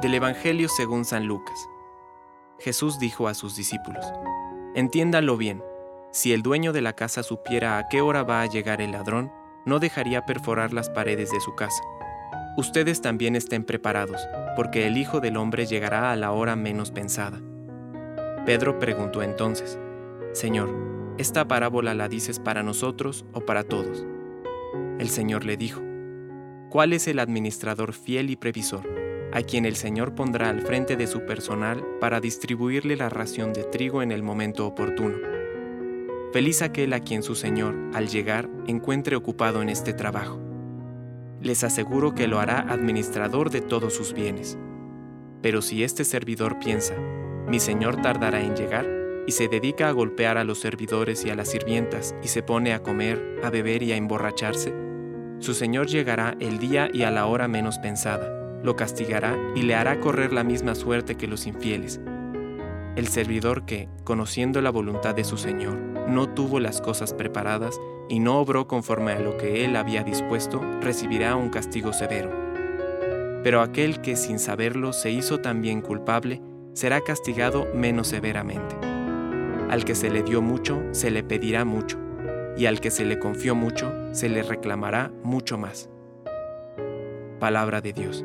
Del Evangelio según San Lucas. Jesús dijo a sus discípulos, Entiéndanlo bien, si el dueño de la casa supiera a qué hora va a llegar el ladrón, no dejaría perforar las paredes de su casa. Ustedes también estén preparados, porque el Hijo del Hombre llegará a la hora menos pensada. Pedro preguntó entonces, Señor, ¿esta parábola la dices para nosotros o para todos? El Señor le dijo, ¿cuál es el administrador fiel y previsor, a quien el Señor pondrá al frente de su personal para distribuirle la ración de trigo en el momento oportuno? Feliz aquel a quien su Señor, al llegar, encuentre ocupado en este trabajo. Les aseguro que lo hará administrador de todos sus bienes. Pero si este servidor piensa, mi Señor tardará en llegar, y se dedica a golpear a los servidores y a las sirvientas, y se pone a comer, a beber y a emborracharse, su Señor llegará el día y a la hora menos pensada, lo castigará y le hará correr la misma suerte que los infieles. El servidor que, conociendo la voluntad de su Señor, no tuvo las cosas preparadas y no obró conforme a lo que él había dispuesto, recibirá un castigo severo. Pero aquel que sin saberlo se hizo también culpable, será castigado menos severamente. Al que se le dio mucho, se le pedirá mucho y al que se le confió mucho, se le reclamará mucho más. Palabra de Dios.